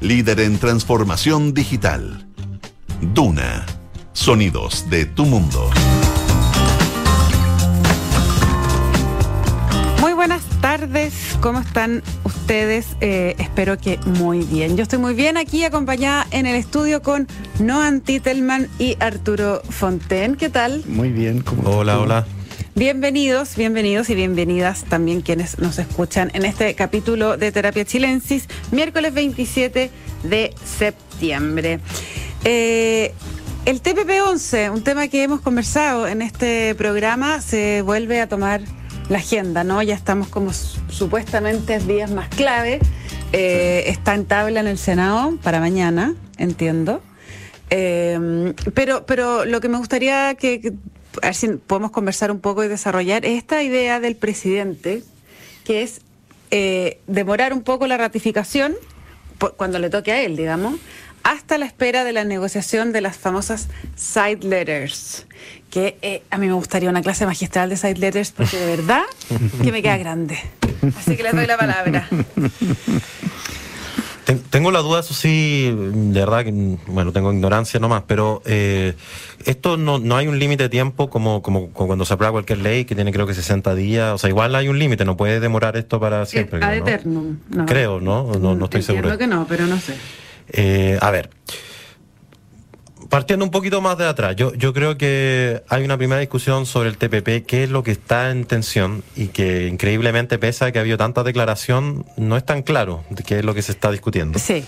líder en transformación digital. Duna, sonidos de tu mundo. Muy buenas tardes, ¿cómo están ustedes? Eh, espero que muy bien. Yo estoy muy bien aquí acompañada en el estudio con Noan Titelman y Arturo Fonten. ¿Qué tal? Muy bien. ¿cómo hola, hola. Bienvenidos, bienvenidos y bienvenidas también quienes nos escuchan en este capítulo de Terapia Chilensis, miércoles 27 de septiembre. Eh, el TPP-11, un tema que hemos conversado en este programa, se vuelve a tomar la agenda, ¿no? Ya estamos como supuestamente días más clave. Eh, está en tabla en el Senado para mañana, entiendo. Eh, pero, pero lo que me gustaría que a ver si podemos conversar un poco y desarrollar esta idea del presidente, que es eh, demorar un poco la ratificación cuando le toque a él, digamos, hasta la espera de la negociación de las famosas side letters, que eh, a mí me gustaría una clase magistral de side letters porque de verdad que me queda grande. Así que les doy la palabra. Tengo la duda, eso sí, de verdad que, bueno, tengo ignorancia nomás, pero eh, esto no, no hay un límite de tiempo como, como, cuando se aprueba cualquier ley que tiene creo que 60 días, o sea, igual hay un límite, no puede demorar esto para siempre. Ad eternum. ¿no? Creo, ¿no? No, no estoy seguro. Creo que no, pero no sé. Eh, a ver, partiendo un poquito más de atrás, yo, yo creo que hay una primera discusión sobre el TPP, qué es lo que está en tensión y que increíblemente, pese a que ha habido tanta declaración, no es tan claro de qué es lo que se está discutiendo. Sí.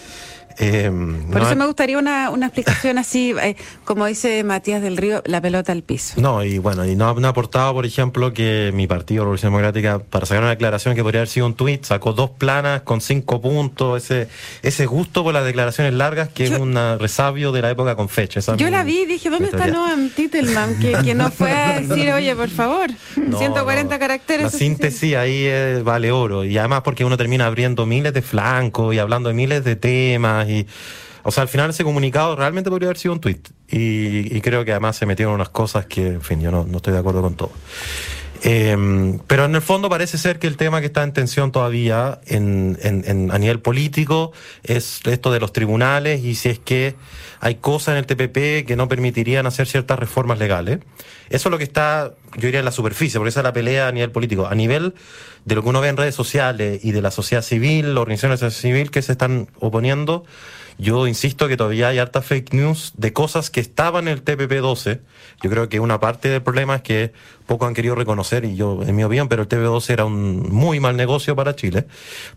Eh, Por eso me gustaría una, una explicación así, eh, como dice Matías del Río, la pelota al piso. No, y bueno, y no, ha aportado, por ejemplo, que mi partido, Revolución Democrática, para sacar una declaración que podría haber sido un tuit, sacó dos planas con cinco puntos, ese, ese gusto por las declaraciones largas, que es un resabio de la época con fecha. yo la vi y dije, ¿dónde está Noam Titelman? Que, que, no fue a decir, oye, por favor, 140 caracteres. La síntesis ahí vale oro, y además porque uno termina abriendo miles de flancos y hablando de miles de temas y, o sea, al final ese comunicado realmente podría haber sido un tweet. Y, creo que además se metieron unas cosas que, en fin, yo no, estoy de acuerdo con todo. Em, pero en el fondo parece ser que el tema que está en tensión todavía en, en, a nivel político es esto de los tribunales y si es que hay cosas en el TPP que no permitirían hacer ciertas reformas legales. Eso es lo que está, yo diría, en la superficie, porque esa es la pelea a nivel político. A nivel de lo que uno ve en redes sociales y de la sociedad civil, organizaciones de la sociedad civil que se están oponiendo, yo insisto que todavía hay harta fake news de cosas que estaban en el TPP-12. Yo creo que una parte del problema es que poco han querido reconocer, y yo, en mi opinión, pero el TPP-12 era un muy mal negocio para Chile,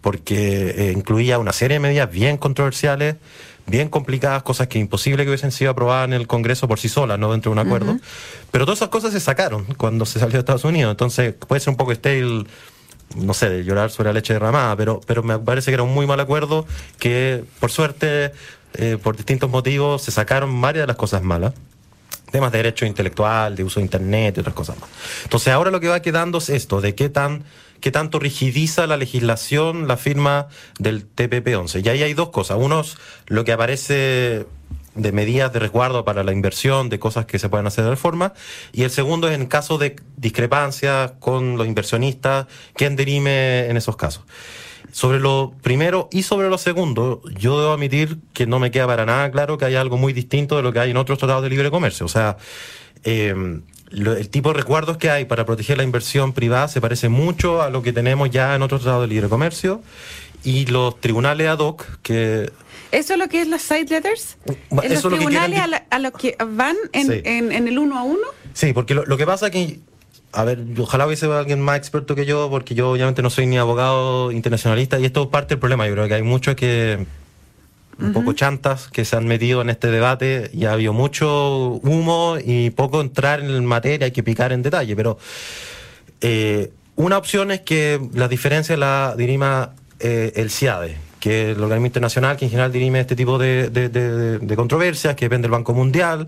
porque eh, incluía una serie de medidas bien controversiales, bien complicadas, cosas que imposible que hubiesen sido aprobadas en el Congreso por sí solas, no dentro de un acuerdo. Pero todas esas cosas se sacaron cuando se salió de Estados Unidos. Entonces puede ser un poco estéril no sé, de llorar sobre la leche derramada, pero, pero me parece que era un muy mal acuerdo que, por suerte, eh, por distintos motivos, se sacaron varias de las cosas malas. Temas de derecho intelectual, de uso de Internet y otras cosas más. Entonces, ahora lo que va quedando es esto, de qué, tan, qué tanto rigidiza la legislación la firma del TPP-11. Y ahí hay dos cosas. Uno es lo que aparece de medidas de resguardo para la inversión, de cosas que se pueden hacer de reforma. Y el segundo es en caso de discrepancia con los inversionistas, ¿quién dirime en esos casos? Sobre lo primero y sobre lo segundo, yo debo admitir que no me queda para nada claro que hay algo muy distinto de lo que hay en otros tratados de libre comercio. O sea, eh, el tipo de resguardos que hay para proteger la inversión privada se parece mucho a lo que tenemos ya en otros tratados de libre comercio y los tribunales ad hoc que ¿Eso es lo que es las side letters? ¿En los tribunales a, los que van en, el uno a uno? Sí, porque lo, que pasa que a ver, ojalá hubiese alguien más experto que yo, porque yo obviamente no soy ni abogado internacionalista y esto es parte del problema. Yo creo que hay muchos que, un poco chantas, que se han metido en este debate y ha habido mucho humo y poco entrar en materia, hay que picar en detalle. Pero eh, una opción es que la diferencia la dirima eh, el CIADE, que es el organismo internacional que en general dirime este tipo de, controversias, que depende del Banco Mundial,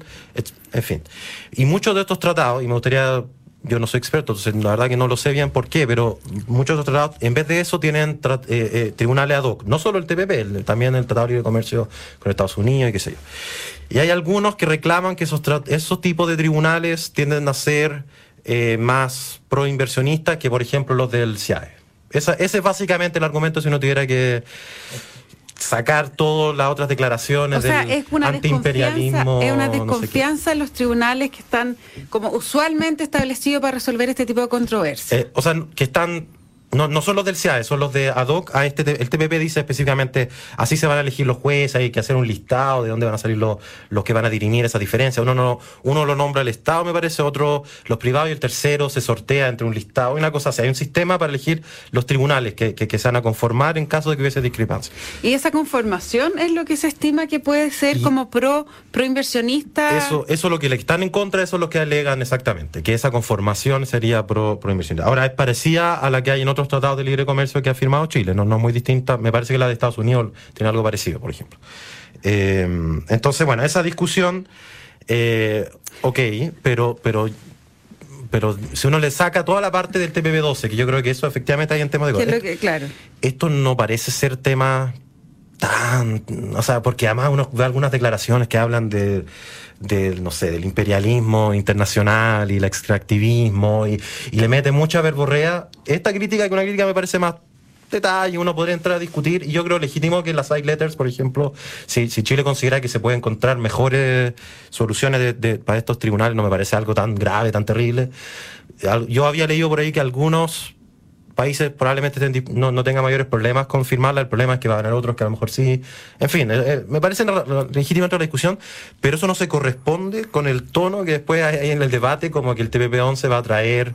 en fin. Y muchos de estos tratados, y me gustaría yo no soy experto, entonces la verdad que no lo sé bien por qué, pero muchos de estos tratados, en vez de eso, tienen eh, eh, tribunales ad hoc. No solo el TPP, también el Tratado de Comercio con Estados Unidos y qué sé yo. Y hay algunos que reclaman que esos, esos tipos de tribunales tienden a ser eh, más pro-inversionistas que, por ejemplo, los del CIAE ese es básicamente el argumento si uno tuviera que, sacar todas las otras declaraciones o sea, del es una antiimperialismo. Es una no sé qué. desconfianza en los tribunales que están como usualmente establecidos para resolver este tipo de controversias. Eh, o sea, que están. No, no son los del CIAE, son los de ad hoc. A este, el TPP dice específicamente, así se van a elegir los jueces, hay que hacer un listado de dónde van a salir los, los que van a dirimir esa diferencia. Uno, no, uno lo nombra el Estado, me parece, otro los privados y el tercero se sortea entre un listado y una cosa así. Hay un sistema para elegir los tribunales que, que, que se van a conformar en caso de que hubiese discrepancia. y esa conformación es lo que se estima que puede ser Y- como pro, pro inversionista. Eso, eso es lo que le están en contra, eso es lo que alegan exactamente, que esa conformación sería pro, pro inversión. Ahora es parecida a la que hay en otros tratados de libre comercio que ha firmado Chile, no, no es muy distinta, me parece que la de Estados Unidos tiene algo parecido, por ejemplo. Eh, entonces, bueno, esa discusión, eh, ok, pero, pero, pero si uno le saca toda la parte del TPP-12, que yo creo que eso efectivamente hay en tema de lo que, claro. esto no parece ser tema tan, o sea, porque además uno ve algunas declaraciones que hablan de, del, no sé, del imperialismo internacional y el extractivismo y, le mete mucha verborrea. Esta crítica, que una crítica me parece más detalle, uno podría entrar a discutir y yo creo legítimo que en las side letters, por ejemplo, si, si Chile considera que se puede encontrar mejores soluciones de- para estos tribunales, no me parece algo tan grave, tan terrible. Yo había leído por ahí que algunos países probablemente no, no tengan mayores problemas con firmarla, el problema es que va a haber otros que a lo mejor sí. En fin, eh, eh, me parece a la discusión, pero eso no se corresponde con el tono que después hay en el debate, como que el TPP-11 va a traer,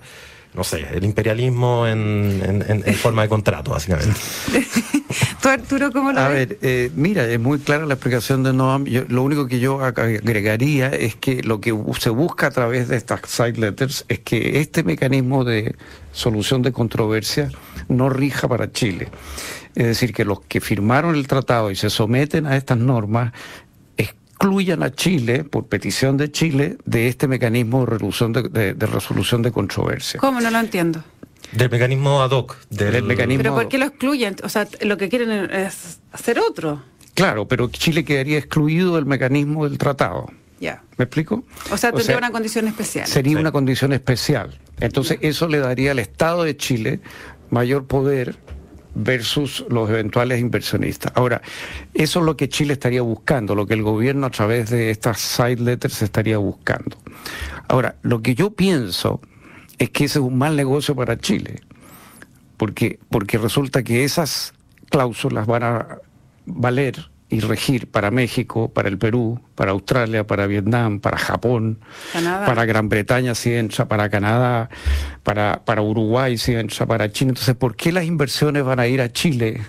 no sé, el imperialismo en, en- en- en forma de contrato, básicamente. ¿Tú, Arturo, cómo lo A ves? ver, eh, mira, es muy clara la explicación de Noam. Yo- lo único que yo ag- agregaría es que lo que se busca a través de estas side letters es que este mecanismo de solución de controversia no rija para Chile. Es decir, que los que firmaron el tratado y se someten a estas normas excluyan a Chile, por petición de Chile, de este mecanismo de resolución de, de- de resolución de controversia. ¿Cómo? No lo entiendo. Del mecanismo ad hoc. Del, Del mecanismo- ¿Pero por qué lo excluyen? O sea, lo que quieren es hacer otro. Claro, pero Chile quedaría excluido del mecanismo del tratado. Ya. ¿Me explico? O sea, tendría una condición especial. Sería Sí. una condición especial. Entonces, eso le daría al Estado de Chile mayor poder versus los eventuales inversionistas. Ahora, eso es lo que Chile estaría buscando, lo que el gobierno a través de estas side letters estaría buscando. Ahora, lo que yo pienso es que ese es un mal negocio para Chile, porque, porque resulta que esas cláusulas van a valer y regir para México, para el Perú, para Australia, para Vietnam, para Japón, Canadá. para Gran Bretaña si entra, para Canadá, para, para Uruguay si entra, para China. Entonces, ¿por qué las inversiones van a ir a Chile?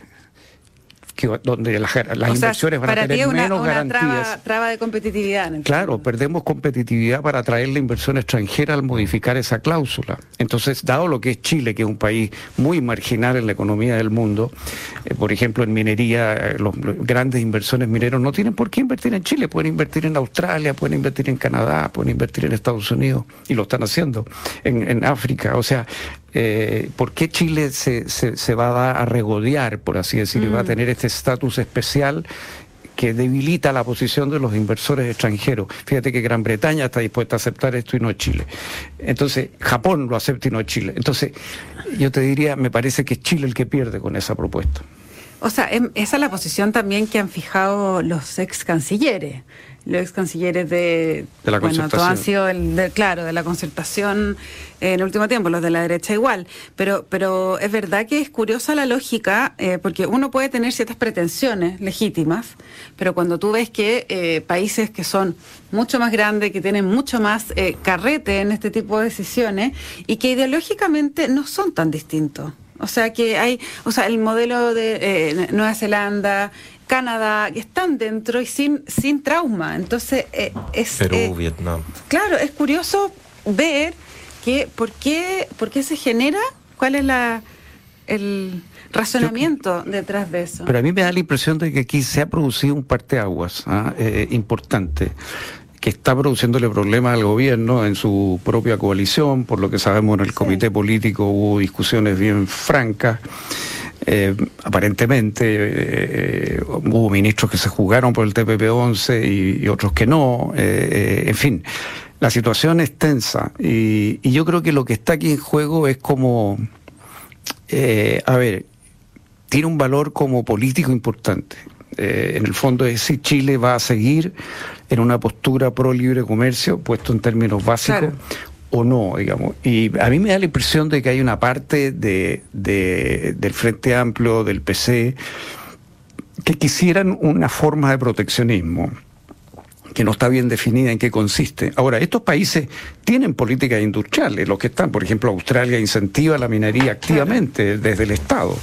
Que, donde las, las o sea, inversiones van a tener una, menos una garantías. traba, traba de competitividad. Claro, perdemos competitividad para atraer la inversión extranjera al modificar esa cláusula. Entonces, dado lo que es Chile, que es un país muy marginal en la economía del mundo, eh, por ejemplo, en minería, eh, los, los grandes inversores mineros no tienen por qué invertir en Chile, pueden invertir en Australia, pueden invertir en Canadá, pueden invertir en Estados Unidos, y lo están haciendo, en, en África. O sea, eh, ¿por qué Chile se, se, se va a, a regodear, por así decirlo, y va a tener este estatus especial? que debilita la posición de los inversores extranjeros. Fíjate que Gran Bretaña está dispuesta a aceptar esto y no Chile. Entonces, Japón lo acepta y no Chile. Entonces, yo te diría, me parece que es Chile el que pierde con esa propuesta. O sea, em- esa es la posición también que han fijado los ex cancilleres. Los ex cancilleres de. De la bueno, todos han sido, el de- claro, de la concertación en el último tiempo, los de la derecha igual. Pero, pero es verdad que es curiosa la lógica, eh, porque uno puede tener ciertas pretensiones legítimas, pero cuando tú ves que eh, países que son mucho más grandes, que tienen mucho más eh, carrete en este tipo de decisiones y que ideológicamente no son tan distintos. O sea que hay, o sea, el modelo de eh, Nueva Zelanda, Canadá, que están dentro y sin, sin trauma. Entonces, eh, es... Perú, eh, Vietnam. Claro, es curioso ver que por qué, por qué se genera, cuál es la el razonamiento detrás de eso. Pero a mí me da la impresión de que aquí se ha producido un parteaguas ¿ah? eh, importante que está produciéndole problemas al gobierno en su propia coalición, por lo que sabemos en el comité político hubo discusiones bien francas. Eh, aparentemente eh, hubo ministros que se jugaron por el TPP-11 y, y otros que no. Eh, eh, en fin, la situación es tensa y, yo creo que lo que está aquí en juego es como, eh, a ver, tiene un valor como político importante. Eh, en el fondo es si Chile va a seguir en una postura pro libre comercio, puesto en términos básicos, o no, digamos. Y a mí me da la impresión de que hay una parte de, del Frente Amplio, del PC, que quisieran una forma de proteccionismo que no está bien definida en qué consiste. Ahora, estos países tienen políticas industriales, los que están, por ejemplo, Australia incentiva la minería activamente desde el Estado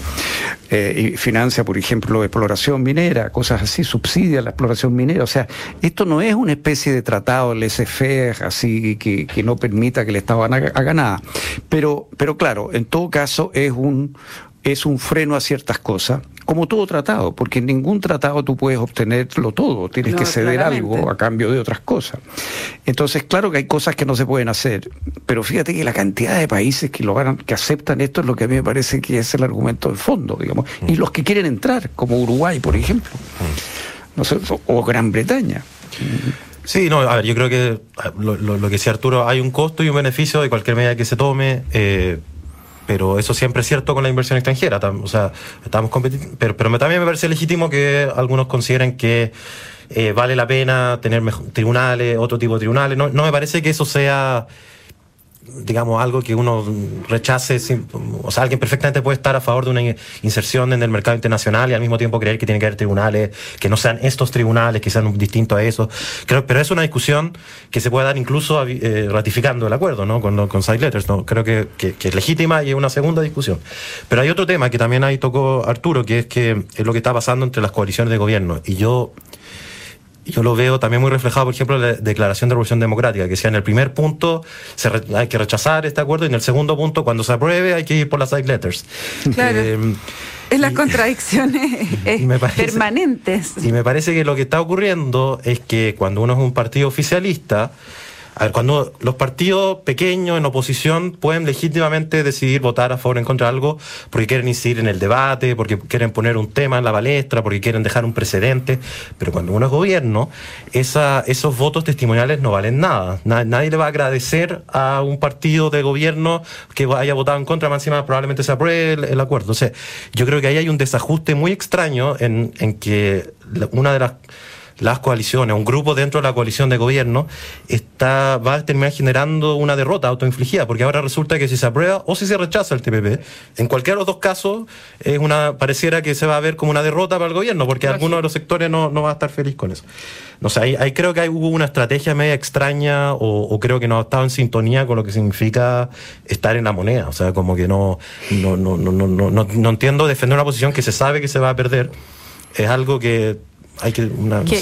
eh, y financia, por ejemplo, exploración minera, cosas así, subsidia la exploración minera. O sea, esto no es una especie de tratado laissez-faire así que, que, no permita que el Estado haga nada. Pero, pero claro, en todo caso es un, es un freno a ciertas cosas como todo tratado, porque en ningún tratado tú puedes obtenerlo todo, tienes que ceder algo a cambio de otras cosas. Entonces, claro que hay cosas que no se pueden hacer, pero fíjate que la cantidad de países que lo van, que aceptan esto es lo que a mí me parece que es el argumento de fondo, digamos, y los que quieren entrar, como Uruguay, por ejemplo, no sé, o Gran Bretaña. Sí, no, a ver, yo creo que lo, que decía Arturo, hay un costo y un beneficio de cualquier medida que se tome. Eh, pero eso siempre es cierto con la inversión extranjera. O sea, estamos pero, pero también me parece legítimo que algunos consideren que eh, vale la pena tener tribunales, otro tipo de tribunales. No, no me parece que eso sea digamos, algo que uno rechace, o sea, alguien perfectamente puede estar a favor de una inserción en el mercado internacional y al mismo tiempo creer que tiene que haber tribunales, que no sean estos tribunales, que sean distintos a eso. Creo, pero es una discusión que se puede dar incluso eh, ratificando el acuerdo, ¿no? Con, con side letters, ¿no? Creo que, que, es legítima y es una segunda discusión. Pero hay otro tema que también ahí tocó Arturo, que es que es lo que está pasando entre las coaliciones de gobierno. Y yo yo lo veo también muy reflejado, por ejemplo, en la Declaración de Revolución Democrática, que decía en el primer punto se hay que rechazar este acuerdo y en el segundo punto, cuando se apruebe, hay que ir por las side letters. Claro. Eh, es las contradicciones permanentes. Y me parece que lo que está ocurriendo es que cuando uno es un partido oficialista, a ver, cuando los partidos pequeños en oposición pueden legítimamente decidir votar a favor o en contra de algo porque quieren incidir en el debate, porque quieren poner un tema en la palestra, porque quieren dejar un precedente, pero cuando uno es gobierno, esos votos testimoniales no valen nada. Nadie le va a agradecer a un partido de gobierno que haya votado en contra, más encima probablemente se apruebe el, acuerdo. O sea, yo creo que ahí hay un desajuste muy extraño en que una de las las coaliciones, un grupo dentro de la coalición de gobierno, está, va a terminar generando una derrota autoinfligida, porque ahora resulta que si se aprueba o si se rechaza el TPP, en cualquiera de los dos casos, es una, pareciera que se va a ver como una derrota para el gobierno, porque alguno de los sectores no, no va a estar feliz con eso. No sé, ahí, creo que hay, hubo una estrategia media extraña o, creo que no ha estado en sintonía con lo que significa estar en la moneda. O sea, como que no, no, no, no, no, no, no entiendo defender una posición que se sabe que se va a perder. Es algo que que,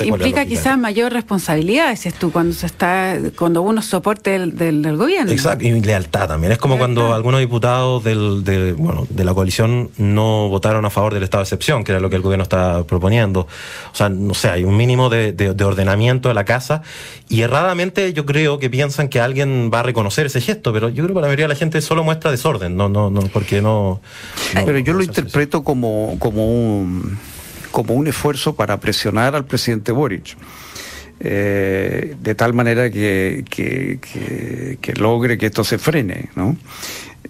implica quizás mayor responsabilidad, dices tú, cuando se está, cuando uno soporte el, del, gobierno. Exacto, y lealtad también. Es como cuando algunos diputados del, de, bueno, de la coalición no votaron a favor del estado de excepción, que era lo que el gobierno está proponiendo. O sea, no sé, hay un mínimo de, de, ordenamiento de la casa y erradamente yo creo que piensan que alguien va a reconocer ese gesto, pero yo creo que la mayoría de la gente solo muestra desorden, no, no, no, porque no. pero yo lo interpreto como, como un como un esfuerzo para presionar al presidente Boric. Eh, de tal manera que, que, logre que esto se frene, ¿no?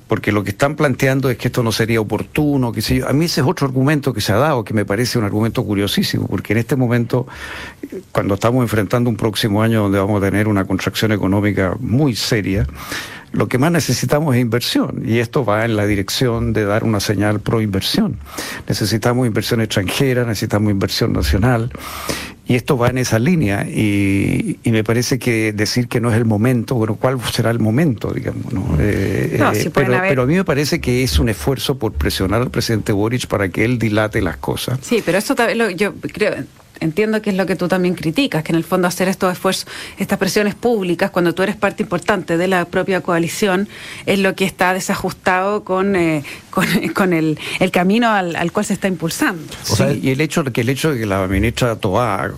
Porque lo que están planteando es que esto no sería oportuno, que sé A mí ese es otro argumento que se ha dado, que me parece un argumento curiosísimo, porque en este momento, cuando estamos enfrentando un próximo año donde vamos a tener una contracción económica muy seria, lo que más necesitamos es inversión y esto va en la dirección de dar una señal pro inversión. Necesitamos inversión extranjera, necesitamos inversión nacional y esto va en esa línea y, me parece que decir que no es el momento, bueno, ¿cuál será el momento, digamos? ¿no? Eh, eh, pero, a mí me parece que es un esfuerzo por presionar al presidente Boric para que él dilate las cosas. Sí, pero eso también yo creo entiendo que es lo que tú también criticas, que en el fondo hacer estos esfuerzos, estas presiones públicas, cuando tú eres parte importante de la propia coalición, es lo que está desajustado con, eh, con, el, el, camino al, cual se está impulsando. y el hecho, que el hecho de que la ministra Toá,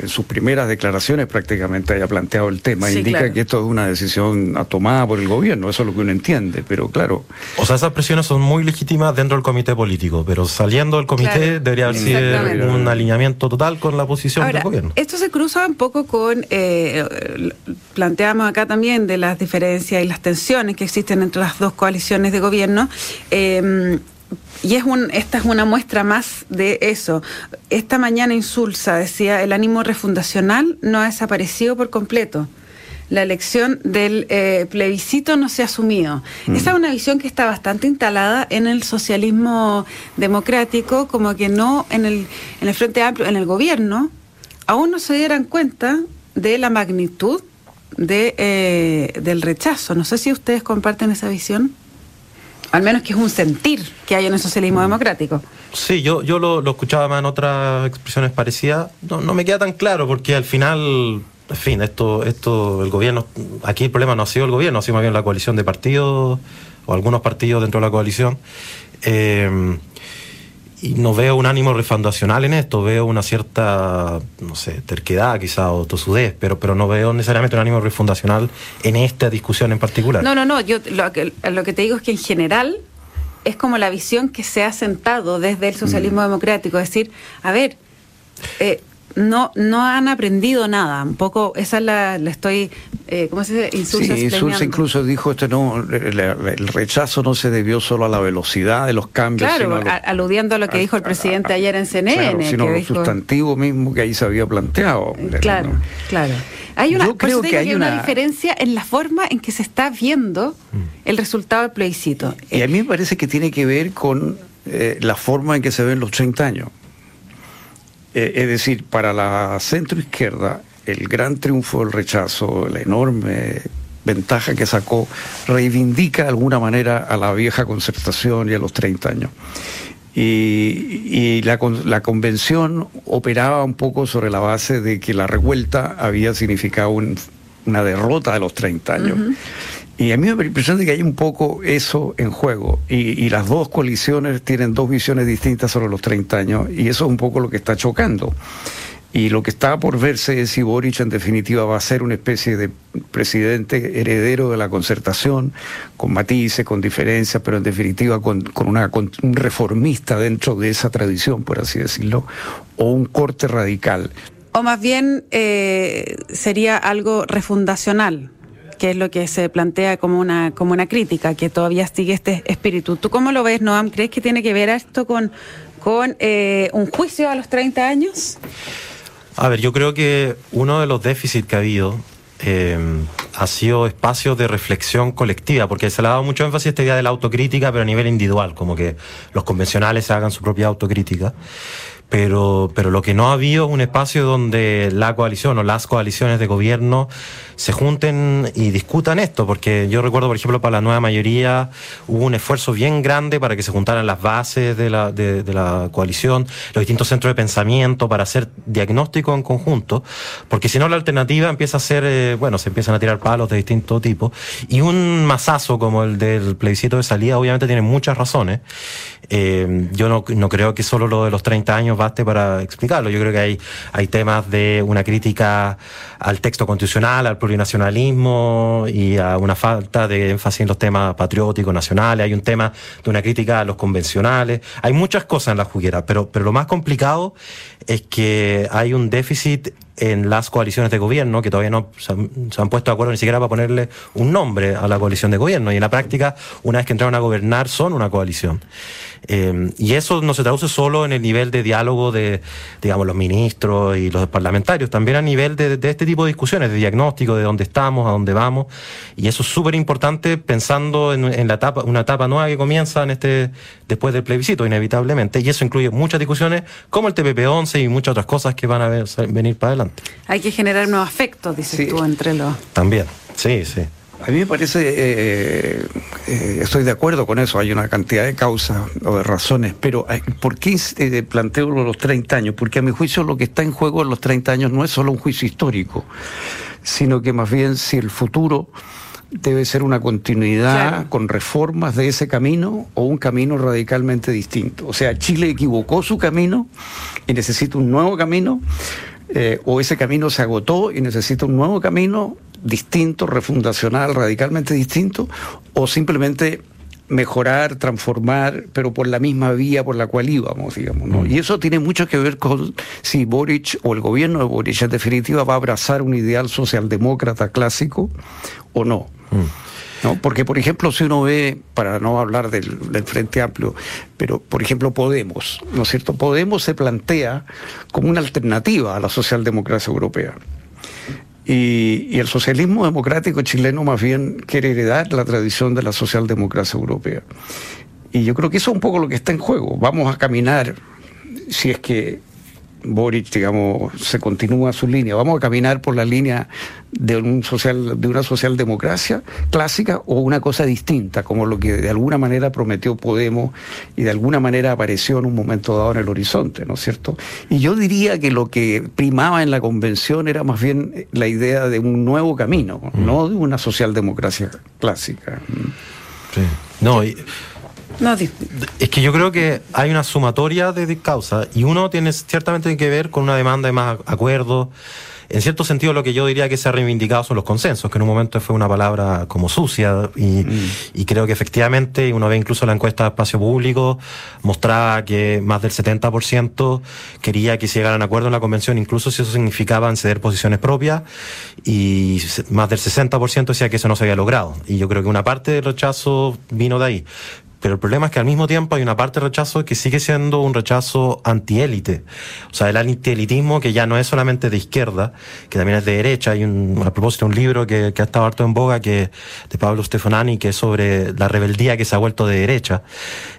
en sus primeras declaraciones prácticamente haya planteado el tema, indica que esto es una decisión tomada por el gobierno, eso es lo que uno entiende, pero claro. O sea, esas presiones son muy legítimas dentro del comité político, pero saliendo del comité debería haber sido un alineamiento total con la posición del gobierno. Esto se cruza un poco con, eh, planteamos acá también de las diferencias y las tensiones que existen entre las dos coaliciones de gobierno. Eh, y es un, esta es una muestra más de eso. Esta mañana Insulsa decía, el ánimo refundacional no ha desaparecido por completo. La elección del eh, plebiscito no se ha asumido. Mm. Esa es una visión que está bastante instalada en el socialismo democrático, como que no en el, en el Frente Amplio, en el gobierno, aún no se dieran cuenta de la magnitud de, eh, del rechazo. No sé si ustedes comparten esa visión. Al menos que es un sentir que hay en el socialismo democrático. Sí, yo, yo lo, escuchaba más en otras expresiones parecidas. No, no me queda tan claro porque al final, en fin, esto, esto, el gobierno, aquí el problema no ha sido el gobierno, ha sido más bien la coalición de partidos o algunos partidos dentro de la coalición. Eh, y no veo un ánimo refundacional en esto, veo una cierta, no sé, terquedad quizá o tosudez, pero, pero no veo necesariamente un ánimo refundacional en esta discusión en particular. No, no, no, yo lo que, lo que te digo es que en general es como la visión que se ha sentado desde el socialismo mm. democrático, es decir, a ver, eh, no, no han aprendido nada. Un poco, esa la, la estoy, eh, ¿cómo se dice? Insulsa, sí, Insulsa incluso dijo, este no, el, rechazo no se debió solo a la velocidad de los cambios. Claro, aludiendo a lo que dijo el presidente ayer en CNN. sino que sustantivo mismo que ahí se había planteado. Claro, claro. Hay una, Yo creo que hay, una... diferencia en la forma en que se está viendo mm. el resultado del plebiscito. Y a mí me parece que tiene que ver con eh, la forma en que se ven los 30 años. Eh, es decir, para la centroizquierda, el gran triunfo del rechazo, la enorme ventaja que sacó, reivindica de alguna manera a la vieja concertación y a los 30 años. Y, la, convención operaba un poco sobre la base de que la revuelta había significado una derrota de los 30 años. Y a mí me da la impresión de que hay un poco eso en juego. Y, las dos coaliciones tienen dos visiones distintas sobre los 30 años. Y eso es un poco lo que está chocando. Y lo que está por verse es si Boric en definitiva va a ser una especie de presidente heredero de la concertación, con matices, con diferencias, pero en definitiva con, una, un reformista dentro de esa tradición, por así decirlo, o un corte radical. O más bien eh, sería algo refundacional, que es lo que se plantea como una, como una crítica, que todavía sigue este espíritu. ¿Tú cómo lo ves, Noam? ¿Crees que tiene que ver esto con, con eh, un juicio a los 30 años? A ver, yo creo que uno de los déficits que ha habido eh, ha sido espacios de reflexión colectiva, porque se le ha dado mucho énfasis a esta idea de la autocrítica, pero a nivel individual, como que los convencionales se hagan su propia autocrítica pero, pero lo que no ha habido es un espacio donde la coalición o las coaliciones de gobierno se junten y discutan esto, porque yo recuerdo, por ejemplo, para la nueva mayoría hubo un esfuerzo bien grande para que se juntaran las bases de la, de, la coalición, los distintos centros de pensamiento, para hacer diagnóstico en conjunto, porque si no la alternativa empieza a ser, eh, bueno, se empiezan a tirar palos de distinto tipo, y un masazo como el del plebiscito de salida obviamente tiene muchas razones. Eh, yo no, no creo que solo lo de los 30 años baste para explicarlo, yo creo que hay, hay temas de una crítica al texto constitucional, al plurinacionalismo y a una falta de énfasis en los temas patrióticos, nacionales. Hay un tema de una crítica a los convencionales. Hay muchas cosas en la juguera, pero, pero lo más complicado es que hay un déficit en las coaliciones de gobierno, que todavía no se han, puesto de acuerdo ni siquiera para ponerle un nombre a la coalición de gobierno. Y en la práctica, una vez que entraron a gobernar, son una coalición. Eh, y eso no se traduce solo en el nivel de diálogo de, digamos, los ministros y los parlamentarios, también a nivel de, este tipo de discusiones, de diagnóstico de dónde estamos, a dónde vamos. Y eso es súper importante pensando en, la etapa, una etapa nueva que comienza en este, después del plebiscito, inevitablemente. Y eso incluye muchas discusiones como el TPP-11 y muchas otras cosas que van a venir para adelante. Hay que generar nuevos afectos, dices tú, entre los... También, sí, sí. A mí me parece, eh, eh, estoy de acuerdo con eso, hay una cantidad de causas o de razones, pero eh, ¿por qué planteo los 30 años? Porque a mi juicio lo que está en juego en los 30 años no es solo un juicio histórico, sino que más bien si el futuro debe ser una continuidad con reformas de ese camino o un camino radicalmente distinto. O sea, Chile equivocó su camino y necesita un nuevo camino, o ese camino se agotó y necesita un nuevo camino distinto, refundacional, radicalmente distinto, o simplemente mejorar, transformar, pero por la misma vía por la cual íbamos, digamos. ¿no? Mm. Y eso tiene mucho que ver con si Boric o el gobierno de Boric en definitiva va a abrazar un ideal socialdemócrata clásico o no. Mm. ¿no? Porque, por ejemplo, si uno ve, para no hablar del, Frente Amplio, pero, por ejemplo, Podemos, ¿no es cierto? Podemos se plantea como una alternativa a la socialdemocracia europea. Y, el socialismo democrático chileno más bien quiere heredar la tradición de la socialdemocracia europea. Y yo creo que eso es un poco lo que está en juego. Vamos a caminar, si es que Boric, digamos, se continúa su línea. Vamos a caminar por la línea de, un social, de una socialdemocracia clásica o una cosa distinta, como lo que de alguna manera prometió Podemos y de alguna manera apareció en un momento dado en el horizonte, ¿no es cierto? Y yo diría que lo que primaba en la convención era más bien la idea de un nuevo camino, mm. no de una socialdemocracia clásica. Sí. No, y es que yo creo que hay una sumatoria de causas y uno tiene ciertamente que ver con una demanda de más acuerdos. En cierto sentido, lo que yo diría que se ha reivindicado son los consensos, que en un momento fue una palabra como sucia y, mm. creo que efectivamente, uno ve incluso la encuesta de espacio público, mostraba que más del 70% quería que se llegaran a acuerdo en la convención, incluso si eso significaba ceder posiciones propias, y más del 60% decía que eso no se había logrado. Y yo creo que una parte del rechazo vino de ahí. Pero el problema es que al mismo tiempo hay una parte de rechazo que sigue siendo un rechazo antiélite. O sea, el antielitismo que ya no es solamente de izquierda, que también es de derecha. Hay un, a propósito un libro que, ha estado harto en boga que, de Pablo Stefanani, que es sobre la rebeldía que se ha vuelto de derecha.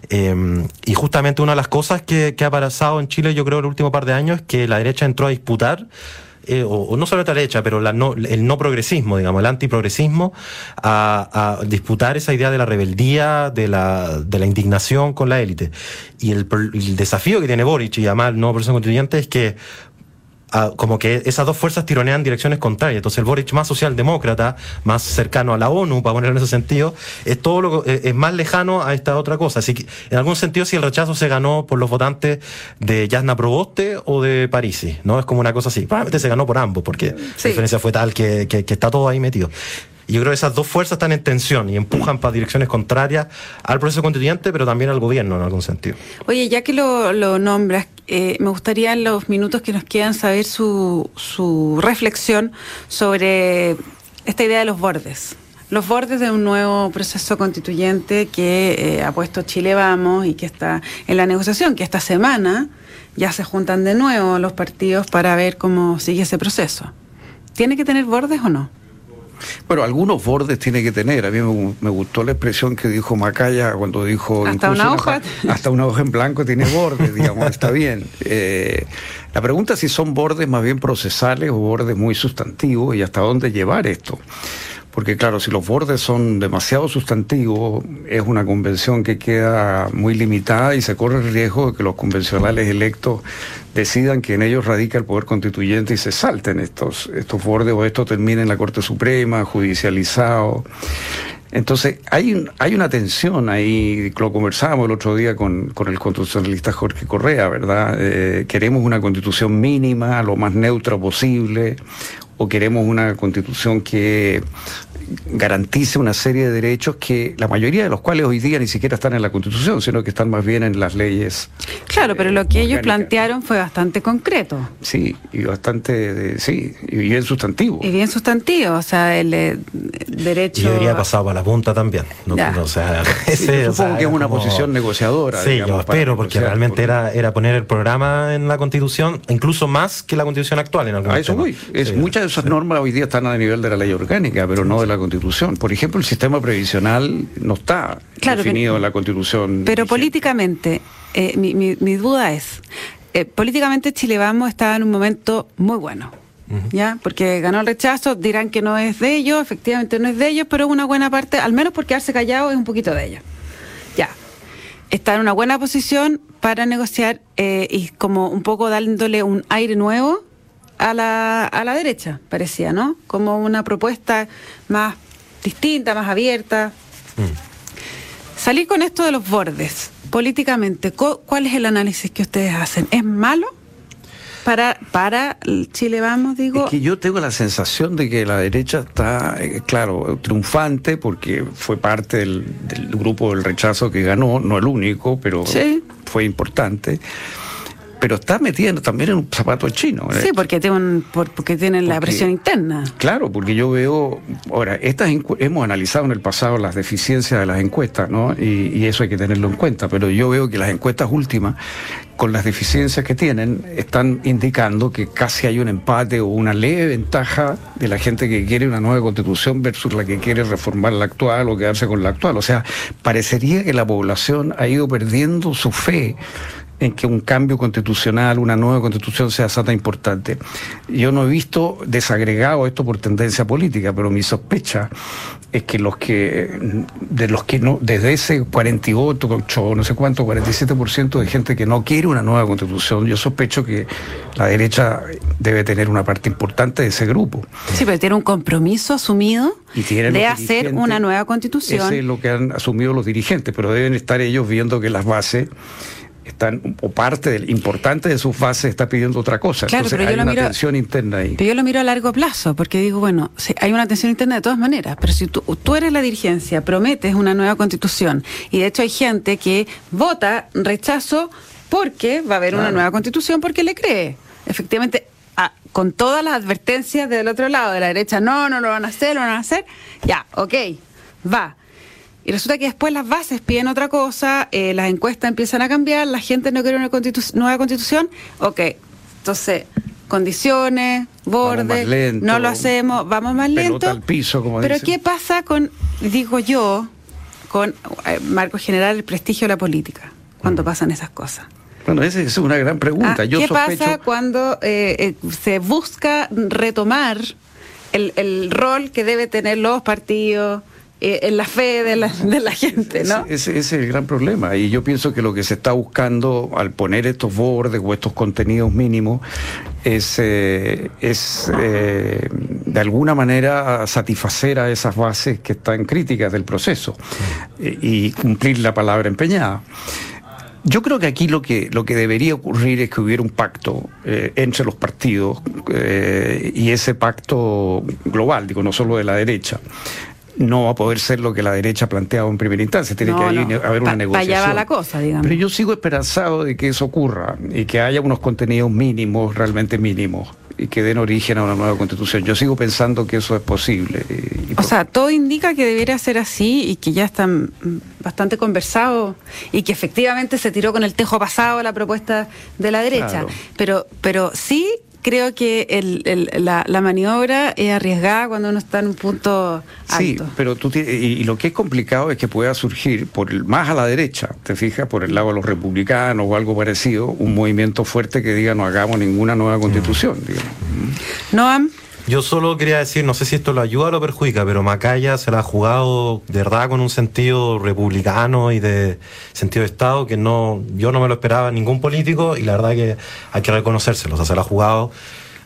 Em, y justamente una de las cosas que, que ha pasado en Chile, yo creo, el último par de años, es que la derecha entró a disputar eh, o, no solo la derecha, pero la no, el no progresismo, digamos, el antiprogresismo, a, a disputar esa idea de la rebeldía, de la, de la indignación con la élite. Y el, el desafío que tiene Boric y además el nuevo proceso constituyente es que como que esas dos fuerzas tironean direcciones contrarias. Entonces el Boric más socialdemócrata, más cercano a la ONU, para ponerlo en ese sentido, es todo lo eh, es más lejano a esta otra cosa. Así que en algún sentido si el rechazo se ganó por los votantes de Yasna Proboste o de Parisi, ¿no? Es como una cosa así. Probablemente se ganó por ambos, porque la diferencia fue tal que, que está todo ahí metido. Y yo creo que esas dos fuerzas están en tensión y empujan para direcciones contrarias al proceso constituyente, pero también al gobierno en algún sentido. Oye, ya que lo, nombras, eh, me gustaría en los minutos que nos quedan saber su, su reflexión sobre esta idea de los bordes los bordes de un nuevo proceso constituyente que eh, ha puesto Chile Vamos y que está en la negociación, que esta semana ya se juntan de nuevo los partidos para ver cómo sigue ese proceso. ¿Tiene que tener bordes o no? Bueno, algunos bordes tiene que tener. A mí me, gustó la expresión que dijo Macaya cuando dijo... Hasta una hoja. hasta una hoja en blanco tiene bordes, digamos, está bien. Eh, la pregunta es si son bordes más bien procesales o bordes muy sustantivos y hasta dónde llevar esto. Porque claro, si los bordes son demasiado sustantivos, es una convención que queda muy limitada y se corre el riesgo de que los convencionales electos decidan que en ellos radica el poder constituyente y se salten estos, estos bordes o esto termine en la Corte Suprema, judicializado. Entonces, hay, hay una tensión ahí, lo conversábamos el otro día con, el constitucionalista Jorge Correa, ¿verdad? Eh, queremos una constitución mínima, lo más neutra posible, o queremos una constitución que garantice una serie de derechos que la mayoría de los cuales hoy día ni siquiera están en la Constitución, sino que están más bien en las leyes. Claro, pero lo que ellos plantearon fue bastante concreto. Sí, y bastante, sí, y bien sustantivo. Y bien sustantivo, o sea, el, eh, derecho... Y debería pasado para la punta también. No, o sea, supongo que es una posición negociadora. Sí, yo espero, porque realmente era, era poner el programa en la Constitución, incluso más que la Constitución actual en algún A eso voy. Es, muchas de esas normas hoy día están a nivel de la ley orgánica, pero no de la Constitución. Por ejemplo, el sistema previsional no está definido en la Constitución. Pero políticamente, eh, mi, duda es, eh, políticamente Chile Vamos está en un momento muy bueno. ¿Ya? Porque ganó el rechazo, dirán que no es de ellos, efectivamente no es de ellos, pero una buena parte, al menos por quedarse callado, es un poquito de ellos. Ya. Está en una buena posición para negociar eh, y como un poco dándole un aire nuevo a la, a la derecha, parecía, ¿no? Como una propuesta más distinta, más abierta. Mm. Salir con esto de los bordes, políticamente, ¿cuál es el análisis que ustedes hacen? ¿Es malo? Para, para Chile Vamos, digo. Es que yo tengo la sensación de que la derecha está, eh, claro, triunfante porque fue parte del, grupo del rechazo que ganó, no el único, pero fue importante pero está metida también en un zapato chino. Sí, porque, tienen, porque tienen la presión interna. Claro, porque yo veo, ahora, estas hemos analizado en el pasado las deficiencias de las encuestas, ¿no? Y, y eso hay que tenerlo en cuenta, pero yo veo que las encuestas últimas con las deficiencias que tienen, están indicando que casi hay un empate o una leve ventaja de la gente que quiere una nueva constitución versus la que quiere reformar la actual o quedarse con la actual. O sea, parecería que la población ha ido perdiendo su fe en que un cambio constitucional, una nueva constitución sea tan importante. Yo no he visto desagregado esto por tendencia política, pero mi sospecha es que los que, de los que no, desde ese 48, no sé cuánto, 47% de gente que no quiere una nueva constitución, yo sospecho que la derecha debe tener una parte importante de ese grupo. Sí, pero tiene un compromiso asumido de hacer una nueva constitución. Ese es lo que han asumido los dirigentes, pero deben estar ellos viendo que las bases están, o parte del, importante de su fase está pidiendo otra cosa. Entonces hay una tensión interna ahí. Pero yo lo miro a largo plazo, porque digo, bueno, hay una tensión interna de todas maneras, pero si tú, tú eres la dirigencia, prometes una nueva constitución, y de hecho hay gente que vota rechazo porque va a haber una nueva constitución porque le cree. Efectivamente, con todas las advertencias del otro lado, de la derecha, no, no lo van a hacer, lo van a hacer, ya, ok, va. Y resulta que después las bases piden otra cosa, eh, las encuestas empiezan a cambiar, la gente no quiere una nueva constitución. Ok, entonces, condiciones, bordes, no lo hacemos, vamos más lento. Al piso, como Pero ¿qué pasa con, digo yo, con eh, marco general, el prestigio de la política, cuando mm. pasan esas cosas? Bueno, esa es una gran pregunta. Ah, ¿Qué pasa cuando eh, se busca retomar el, el rol que debe tener los partidos? Eh, en la fe de la, de la gente, ¿no? Ese, es el gran problema. Y yo pienso que lo que se está buscando al poner estos bordes o estos contenidos mínimos es, eh, es eh, de alguna manera satisfacer a esas bases que están críticas del proceso y cumplir la palabra empeñada. Yo creo que aquí lo que, lo que debería ocurrir es que hubiera un pacto entre los partidos y ese pacto global, digo, no solo de la derecha, no va a poder ser lo que la derecha ha planteado en primera instancia. Tiene que haber una negociación. Allá va la cosa, digamos. Pero yo sigo esperanzado de que eso ocurra y que haya unos contenidos mínimos, realmente mínimos, y que den origen a una nueva constitución. Yo sigo pensando que eso es posible. o sea, todo indica que debería ser así y que ya están bastante conversados y que efectivamente se tiró con el tejo pasado la propuesta de la derecha. Pero, pero sí creo que el, la, maniobra es arriesgada cuando uno está en un punto alto. Sí, pero tú y, lo que es complicado es que pueda surgir por el, más a la derecha, te fijas, por el lado de los republicanos o algo parecido, un movimiento fuerte que diga no hagamos ninguna nueva constitución. Digamos. Noam. Yo solo quería decir, no sé si esto lo ayuda o lo perjudica, pero Macaya se la ha jugado de verdad con un sentido republicano y de sentido de Estado que no, yo no me lo esperaba ningún político y la verdad que hay que reconocérselo. O sea, se la ha jugado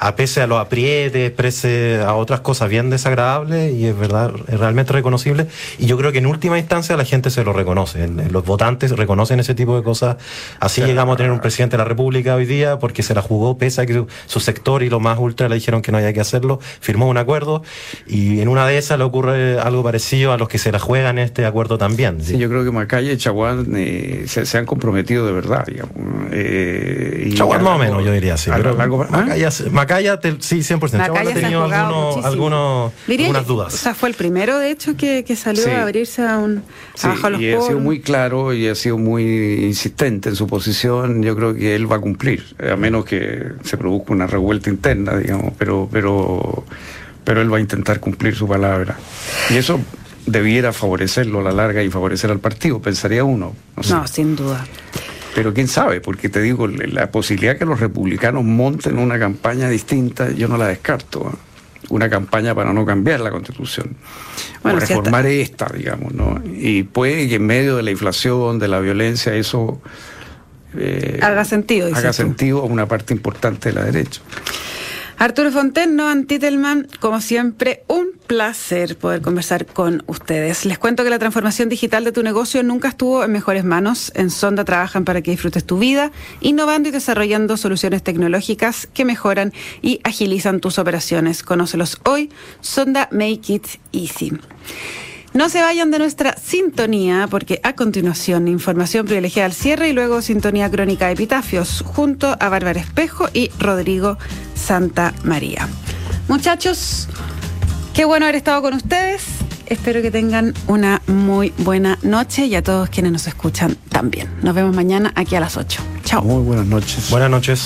a pese a los aprietes, pese a otras cosas bien desagradables y es verdad, es realmente reconocible. Y yo creo que en última instancia la gente se lo reconoce. Los votantes reconocen ese tipo de cosas. Así llegamos a tener un presidente de la República hoy día porque se la jugó, pese a que su, sector y los más ultra le dijeron que no había que hacerlo, firmó un acuerdo y en una de esas le ocurre algo parecido a los que se la juegan este acuerdo también. Sí, yo creo que Macaya y Chaguán eh, se, han comprometido de verdad, digamos. Eh, Chaguán más o menos, yo diría, sí. Macaya, Macaya, sí, 100%. Macaya ha tenido algunos, algunos, algunas dudas. O sea, fue el primero, de hecho, que, que salió a abrirse a un, sí, los y ha sido muy claro y ha sido muy insistente en su posición. Yo creo que él va a cumplir, a menos que se produzca una revuelta interna, digamos, pero, pero, pero él va a intentar cumplir su palabra. Y eso debiera favorecerlo a la larga y favorecer al partido, pensaría uno. no sin duda. Pero quién sabe, porque te digo, la posibilidad que los republicanos monten una campaña distinta, yo no la descarto. ¿eh? Una campaña para no cambiar la constitución. Bueno, o reformar esta, digamos, ¿no? Y puede que en medio de la inflación, de la violencia, eso eh, haga sentido. Haga sentido a una parte importante de la derecha. Arturo Fonten, Noan Titelman, como siempre, un placer poder conversar con ustedes. Les cuento que la transformación digital de tu negocio nunca estuvo en mejores manos. En Sonda trabajan para que disfrutes tu vida, innovando y desarrollando soluciones tecnológicas que mejoran y agilizan tus operaciones. Conócelos hoy. Sonda Make It Easy. No se vayan de nuestra sintonía porque a continuación información privilegiada al cierre y luego sintonía crónica de epitafios junto a Bárbara Espejo y Rodrigo Santa María. Muchachos, qué bueno haber estado con ustedes. Espero que tengan una muy buena noche y a todos quienes nos escuchan también. Nos vemos mañana aquí a las 8. Chao. Muy buenas noches. Buenas noches.